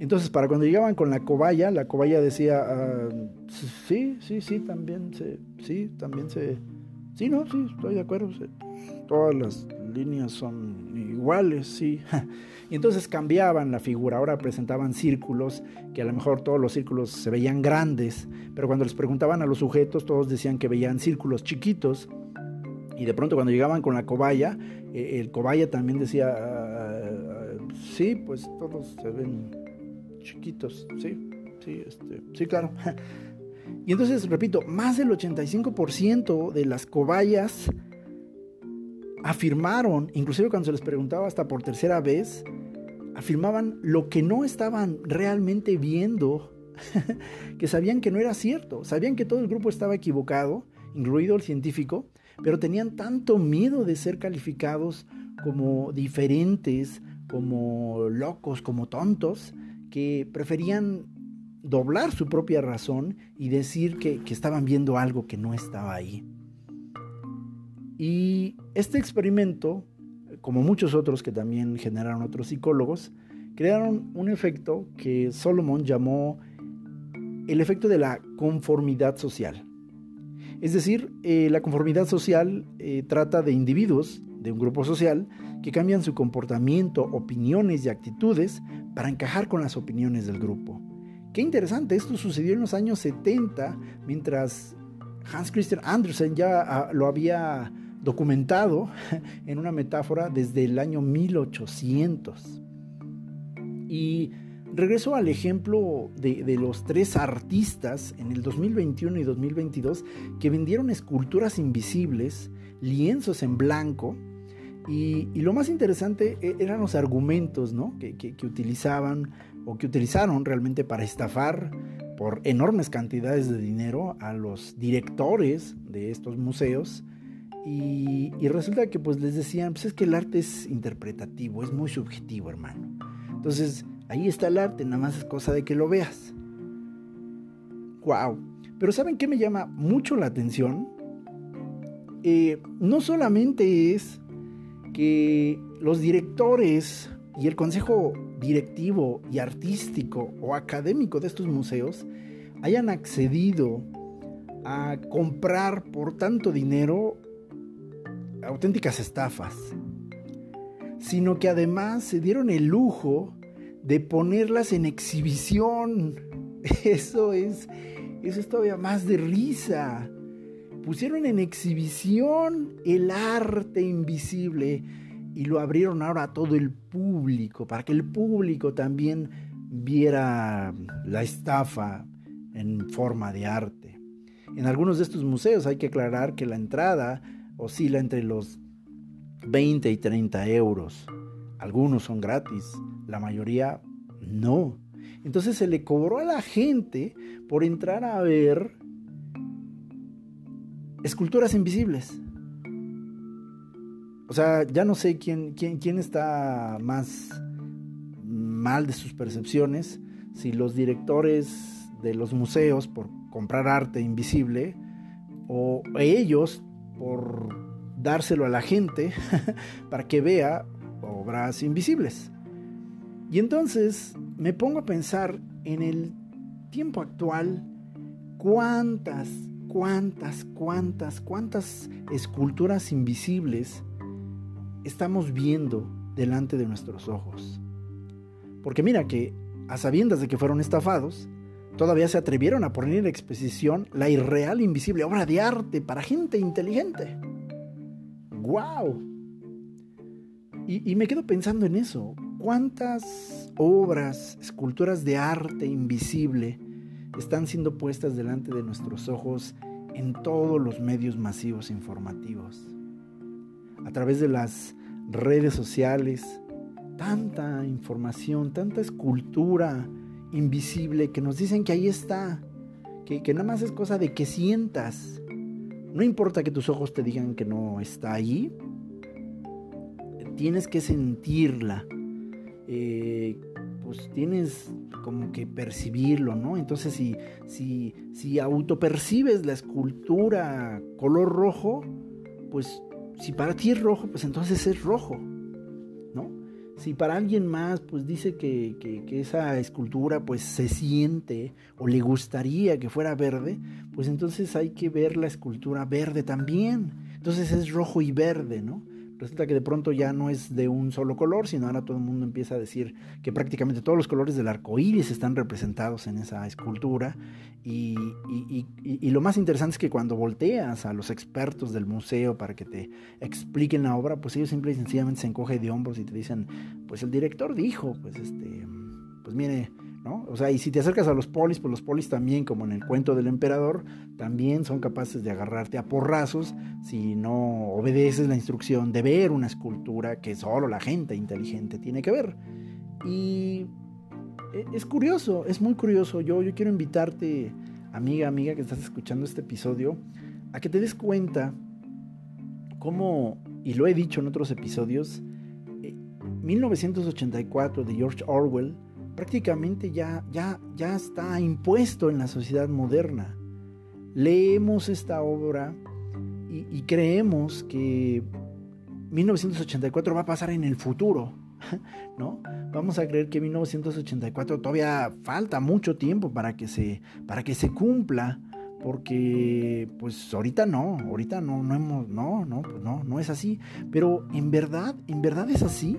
Entonces, para cuando llegaban con la cobaya, la cobaya decía, ah, sí, sí, sí, también se, sí, también se, sí, no, sí, estoy de acuerdo, todas las líneas son iguales, sí. Y entonces cambiaban la figura, ahora presentaban círculos, que a lo mejor todos los círculos se veían grandes, pero cuando les preguntaban a los sujetos, todos decían que veían círculos chiquitos. Y de pronto cuando llegaban con la cobaya, eh, el cobaya también decía, ah, sí, pues todos se ven chiquitos, sí, sí, este, sí, claro. Y entonces, repito, más del 85% de las cobayas afirmaron, inclusive cuando se les preguntaba hasta por tercera vez, afirmaban lo que no estaban realmente viendo, que sabían que no era cierto, sabían que todo el grupo estaba equivocado, incluido el científico, pero tenían tanto miedo de ser calificados como diferentes, como locos, como tontos, que preferían doblar su propia razón y decir que, estaban viendo algo que no estaba ahí. Y este experimento, como muchos otros que también generaron otros psicólogos, crearon un efecto que Solomon llamó el efecto de la conformidad social. Es decir, eh, la conformidad social eh, trata de individuos de un grupo social que cambian su comportamiento, opiniones y actitudes para encajar con las opiniones del grupo. Qué interesante, esto sucedió en los años 70, mientras Hans Christian Andersen ya ah, lo había documentado en una metáfora desde el año 1800. Y regreso al ejemplo de, de, los tres artistas en el 2021 y 2022 que vendieron esculturas invisibles, lienzos en blanco, Y, lo más interesante e, eran los argumentos ¿no? que, que, utilizaban o que utilizaron realmente para estafar por enormes cantidades de dinero a los directores de estos museos. Y, y, resulta que pues les decían, pues es que el arte es interpretativo, es muy subjetivo, hermano. Entonces, ahí está el arte, nada más es cosa de que lo veas. ¡Wow! Pero ¿saben qué me llama mucho la atención? Eh, no solamente es que los directores y el consejo directivo y artístico o académico de estos museos hayan accedido a comprar por tanto dinero auténticas estafas, sino que además se dieron el lujo de ponerlas en exhibición. Eso es, eso es todavía más de risa pusieron en exhibición el arte invisible y lo abrieron ahora a todo el público, para que el público también viera la estafa en forma de arte. En algunos de estos museos hay que aclarar que la entrada oscila entre los 20 y 30 euros. Algunos son gratis, la mayoría no. Entonces se le cobró a la gente por entrar a ver esculturas invisibles. O sea, ya no sé quién, quién, quién está más mal de sus percepciones, si los directores de los museos por comprar arte invisible o ellos por dárselo a la gente para que vea obras invisibles. Y entonces me pongo a pensar en el tiempo actual cuántas cuántas, cuántas, cuántas esculturas invisibles estamos viendo delante de nuestros ojos. Porque mira que, a sabiendas de que fueron estafados, todavía se atrevieron a poner en exposición la irreal invisible obra de arte para gente inteligente. ¡Wow! Y, y me quedo pensando en eso. ¿Cuántas obras, esculturas de arte invisible están siendo puestas delante de nuestros ojos en todos los medios masivos informativos. A través de las redes sociales, tanta información, tanta escultura invisible que nos dicen que ahí está, que, nada más es cosa de que sientas. No importa que tus ojos te digan que no está allí, tienes que sentirla. Eh, pues tienes como que percibirlo, ¿no? Entonces si, si, si autopercibes la escultura color rojo, pues si para ti es rojo, pues entonces es rojo, ¿no? Si para alguien más, pues dice que, que, esa escultura pues se siente o le gustaría que fuera verde, pues entonces hay que ver la escultura verde también. Entonces es rojo y verde, ¿no? Resulta que de pronto ya no es de un solo color, sino ahora todo el mundo empieza a decir que prácticamente todos los colores del arco iris están representados en esa escultura. Y, lo más interesante es que cuando volteas a los expertos del museo para que te expliquen la obra, pues ellos simple y sencillamente se encogen de hombros y te dicen, pues el director dijo, pues este, pues mire, o sea, y si te acercas a los polis, pues los polis también, como en el cuento del emperador, también son capaces de agarrarte a porrazos si no obedeces la instrucción de ver una escultura que solo la gente inteligente tiene que ver. Y e, es curioso, es muy curioso. Yo, yo quiero invitarte, amiga, amiga que estás escuchando este episodio, a que te des cuenta cómo, y lo he dicho en otros episodios, 1984 eh, de George Orwell, prácticamente ya, ya, ya está impuesto en la sociedad moderna. Leemos esta obra y, creemos que 1984 va a pasar en el futuro, ¿no? Vamos a creer que 1984 todavía falta mucho tiempo para que se, para que se cumpla, porque pues ahorita no, ahorita no, no hemos, no, no, pues no, no es así. Pero en verdad, en verdad es así.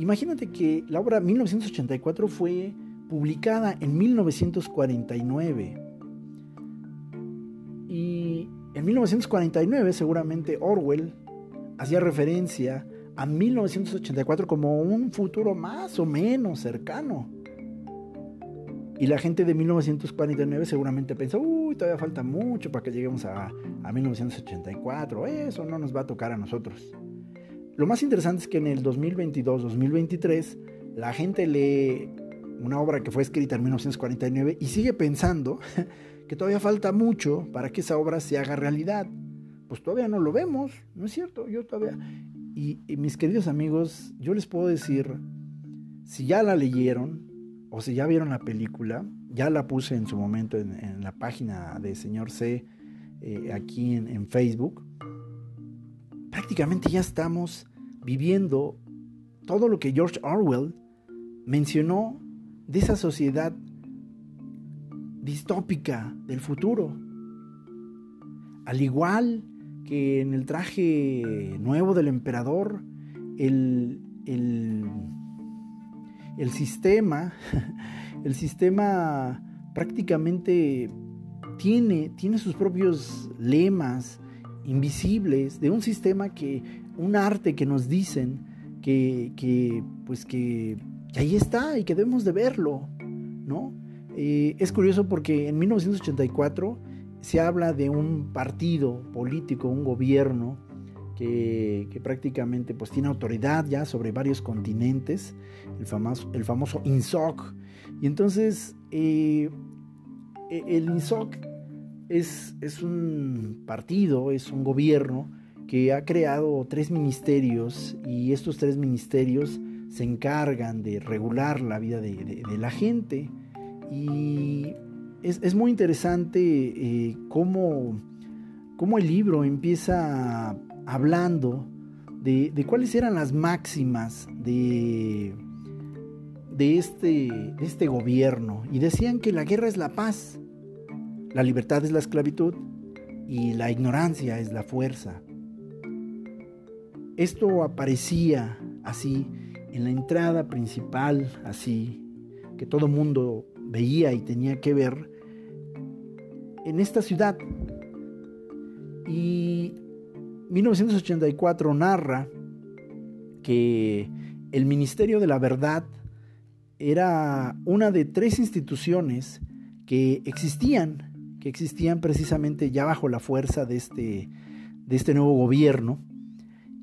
Imagínate que la obra 1984 fue publicada en 1949. Y en 1949 seguramente Orwell hacía referencia a 1984 como un futuro más o menos cercano. Y la gente de 1949 seguramente pensó, uy, todavía falta mucho para que lleguemos a, a 1984, eso no nos va a tocar a nosotros. Lo más interesante es que en el 2022-2023 la gente lee una obra que fue escrita en 1949 y sigue pensando que todavía falta mucho para que esa obra se haga realidad. Pues todavía no lo vemos, ¿no es cierto? Yo todavía... Y, mis queridos amigos, yo les puedo decir, si ya la leyeron o si ya vieron la película, ya la puse en su momento en, la página de Señor C eh, aquí en, en Facebook, prácticamente ya estamos viviendo todo lo que George Orwell mencionó de esa sociedad distópica del futuro. Al igual que en el traje nuevo del emperador, el, el, el sistema, el sistema prácticamente tiene, tiene sus propios lemas invisibles de un sistema que, un arte que nos dicen que, que pues que ahí está y que debemos de verlo, ¿no? Eh, es curioso porque en 1984 se habla de un partido político, un gobierno que, prácticamente pues tiene autoridad ya sobre varios continentes, el famoso, el famoso INSOC. Y entonces eh, e, el INSOC es, es un partido, es un gobierno que ha creado tres ministerios y estos tres ministerios se encargan de regular la vida de, la gente. Y es, muy interesante eh, cómo, el libro empieza hablando de, cuáles eran las máximas de, de, este, de este gobierno. Y decían que la guerra es la paz, la libertad es la esclavitud y la ignorancia es la fuerza. Esto aparecía así en la entrada principal, así, que todo mundo veía y tenía que ver, en esta ciudad. Y 1984 narra que el Ministerio de la Verdad era una de tres instituciones que existían, que existían precisamente ya bajo la fuerza de este, de este nuevo gobierno.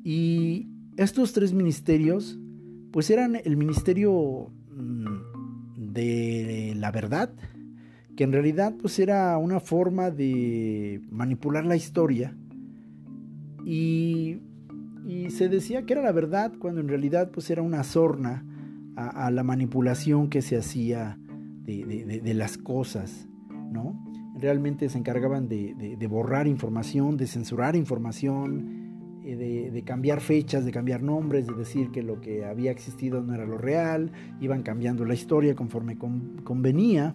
Y estos tres ministerios pues eran el ministerio mm, de la verdad, que en realidad pues era una forma de manipular la historia y, se decía que era la verdad cuando en realidad pues era una sorna a, la manipulación que se hacía de, las cosas, ¿no? Realmente se encargaban de borrar información, de censurar información, eh, de, cambiar fechas, de cambiar nombres, de decir que lo que había existido no era lo real, iban cambiando la historia conforme convenía.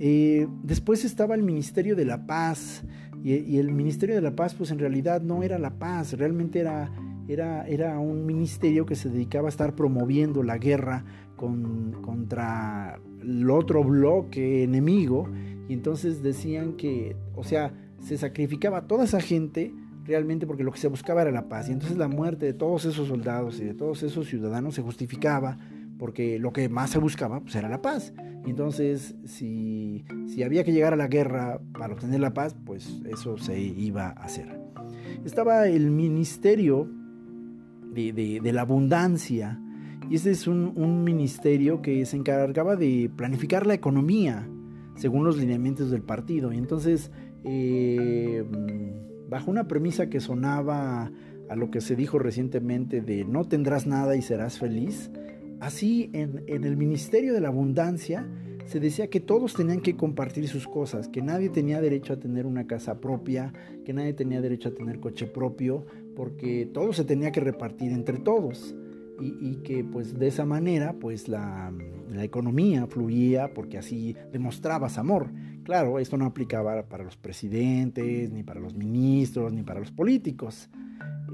Eh, después estaba el Ministerio de la Paz, y, el Ministerio de la Paz pues en realidad no era la paz, realmente era, era, era un ministerio que se dedicaba a estar promoviendo la guerra con, contra el otro bloque enemigo, y entonces decían que, o sea, se sacrificaba toda esa gente, realmente porque lo que se buscaba era la paz. Y entonces la muerte de todos esos soldados y de todos esos ciudadanos se justificaba porque lo que más se buscaba pues, era la paz. Y entonces si, si había que llegar a la guerra para obtener la paz, pues eso se iba a hacer. Estaba el ministerio de, de, la abundancia. Y este es un, ministerio que se encargaba de planificar la economía según los lineamientos del partido. Y entonces eh, bajo una premisa que sonaba a lo que se dijo recientemente de no tendrás nada y serás feliz, así en, el Ministerio de la Abundancia se decía que todos tenían que compartir sus cosas, que nadie tenía derecho a tener una casa propia, que nadie tenía derecho a tener coche propio, porque todo se tenía que repartir entre todos. Y, que pues de esa manera pues la, la, economía fluía porque así demostrabas amor. Claro, esto no aplicaba para los presidentes, ni para los ministros, ni para los políticos.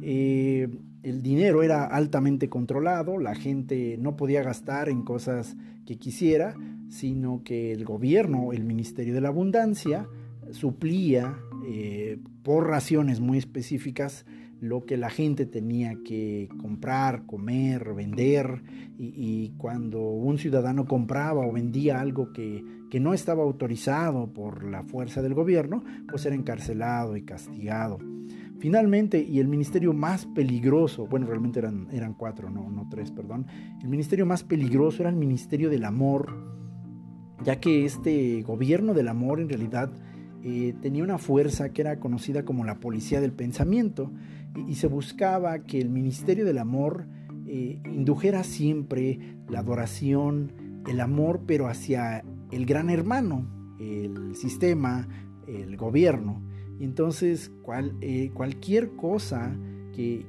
Eh, el dinero era altamente controlado, la gente no podía gastar en cosas que quisiera, sino que el gobierno, el Ministerio de la Abundancia, suplía eh, por raciones muy específicas lo que la gente tenía que comprar, comer, vender, y, cuando un ciudadano compraba o vendía algo que, que, no estaba autorizado por la fuerza del gobierno, pues era encarcelado y castigado. Finalmente, y el ministerio más peligroso, bueno, realmente eran, eran cuatro, no, no tres, perdón, el ministerio más peligroso era el ministerio del amor, ya que este gobierno del amor en realidad eh, tenía una fuerza que era conocida como la policía del pensamiento, y, se buscaba que el ministerio del amor eh, indujera siempre la adoración, el amor, pero hacia el gran hermano, el sistema, el gobierno. Y entonces eh, cualquier cosa que,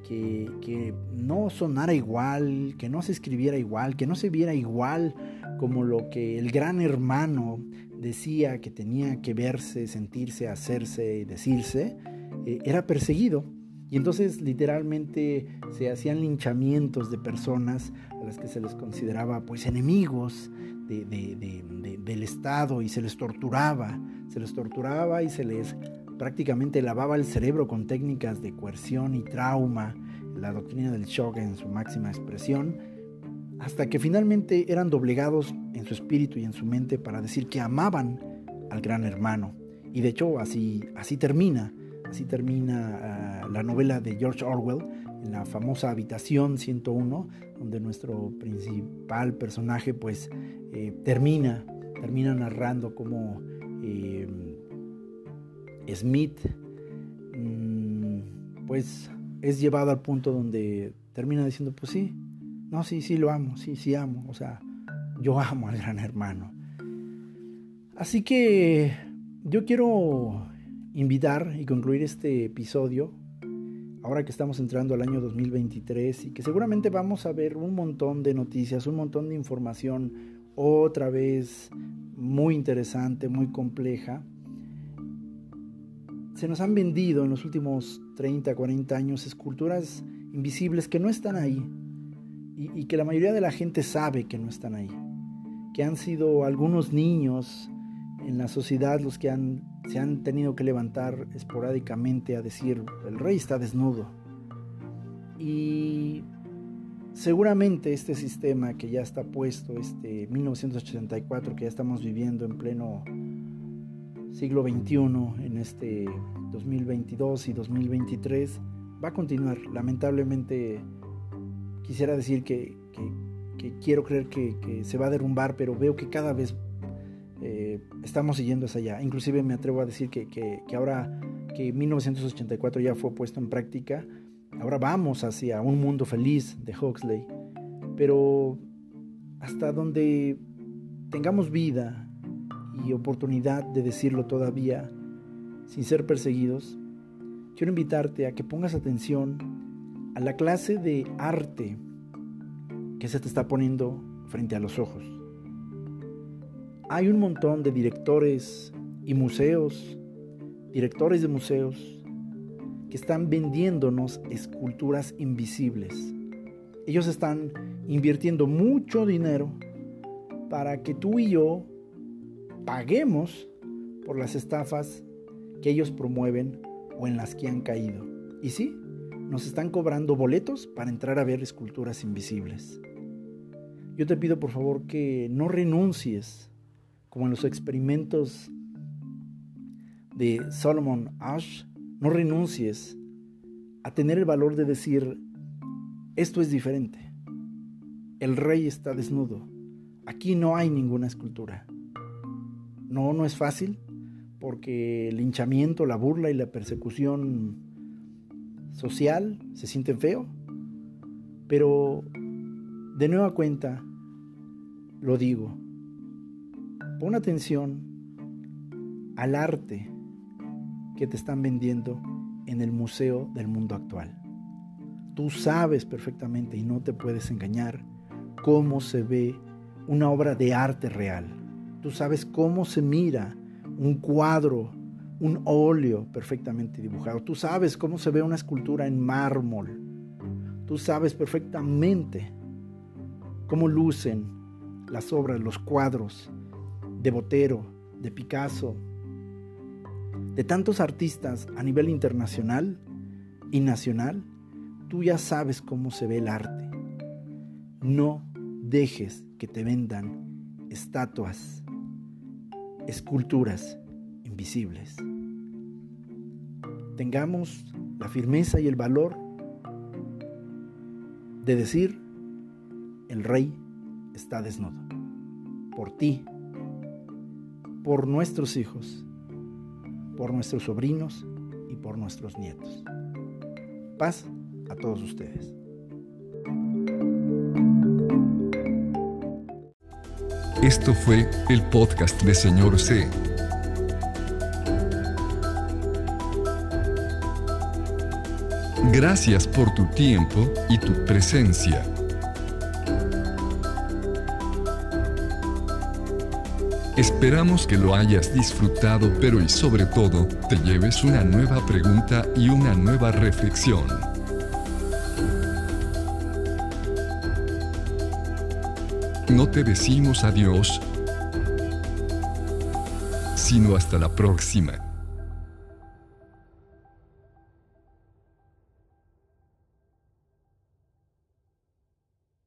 que, no sonara igual, que no se escribiera igual, que no se viera igual como lo que el gran hermano decía que tenía que verse, sentirse, hacerse y decirse, eh, era perseguido. Y entonces literalmente se hacían linchamientos de personas a las que se les consideraba pues enemigos del Estado y se les torturaba, se les torturaba y se les prácticamente lavaba el cerebro con técnicas de coerción y trauma, la doctrina del shock en su máxima expresión, hasta que finalmente eran doblegados en su espíritu y en su mente para decir que amaban al gran hermano. Y de hecho así, así termina, así termina ah, la novela de George Orwell, en la famosa Habitación 101, donde nuestro principal personaje pues eh, termina, termina narrando cómo eh, Smith mm, pues es llevado al punto donde termina diciendo pues sí, no, sí, sí lo amo, sí, sí amo, o sea, yo amo al gran hermano. Así que yo quiero invitar y concluir este episodio ahora que estamos entrando al año 2023 y que seguramente vamos a ver un montón de noticias, un montón de información otra vez muy interesante, muy compleja. Se nos han vendido en los últimos 30, 40 años esculturas invisibles que no están ahí y, que la mayoría de la gente sabe que no están ahí, que han sido algunos niños en la sociedad los que han se han tenido que levantar esporádicamente a decir, el rey está desnudo. Y seguramente este sistema que ya está puesto, este 1984 que ya estamos viviendo en pleno siglo XXI, en este 2022 y 2023, va a continuar. Lamentablemente quisiera decir que, quiero creer que, que se va a derrumbar, pero veo que cada vez eh, estamos siguiendo hacia allá. Inclusive me atrevo a decir que, que, ahora que 1984 ya fue puesto en práctica, ahora vamos hacia un mundo feliz de Huxley. Pero hasta donde tengamos vida y oportunidad de decirlo todavía sin ser perseguidos, quiero invitarte a que pongas atención a la clase de arte que se te está poniendo frente a los ojos. Hay un montón de directores y museos, directores de museos, que están vendiéndonos esculturas invisibles. Ellos están invirtiendo mucho dinero para que tú y yo paguemos por las estafas que ellos promueven o en las que han caído. Y sí, nos están cobrando boletos para entrar a ver esculturas invisibles. Yo te pido por favor que no renuncies como en los experimentos de Solomon Ash, no renuncies a tener el valor de decir, esto es diferente. El rey está desnudo. Aquí no hay ninguna escultura. No, no es fácil, porque el hinchamiento, la burla y la persecución social se sienten feo. Pero de nueva cuenta, lo digo, Pon atención al arte que te están vendiendo en el museo del mundo actual. Tú sabes perfectamente y no te puedes engañar cómo se ve una obra de arte real. Tú sabes cómo se mira un cuadro, un óleo perfectamente dibujado. Tú sabes cómo se ve una escultura en mármol. Tú sabes perfectamente cómo lucen las obras, los cuadros de Botero, de Picasso, de tantos artistas a nivel internacional y nacional, tú ya sabes cómo se ve el arte. No dejes que te vendan estatuas, esculturas invisibles. Tengamos la firmeza y el valor de decir, el rey está desnudo. Por ti, por nuestros hijos, por nuestros sobrinos y por nuestros nietos. Paz a todos ustedes. Esto fue el podcast de Señor C. Gracias por tu tiempo y tu presencia. Esperamos que lo hayas disfrutado, pero y sobre todo, te lleves una nueva pregunta y una nueva reflexión. No te decimos adiós, sino hasta la próxima.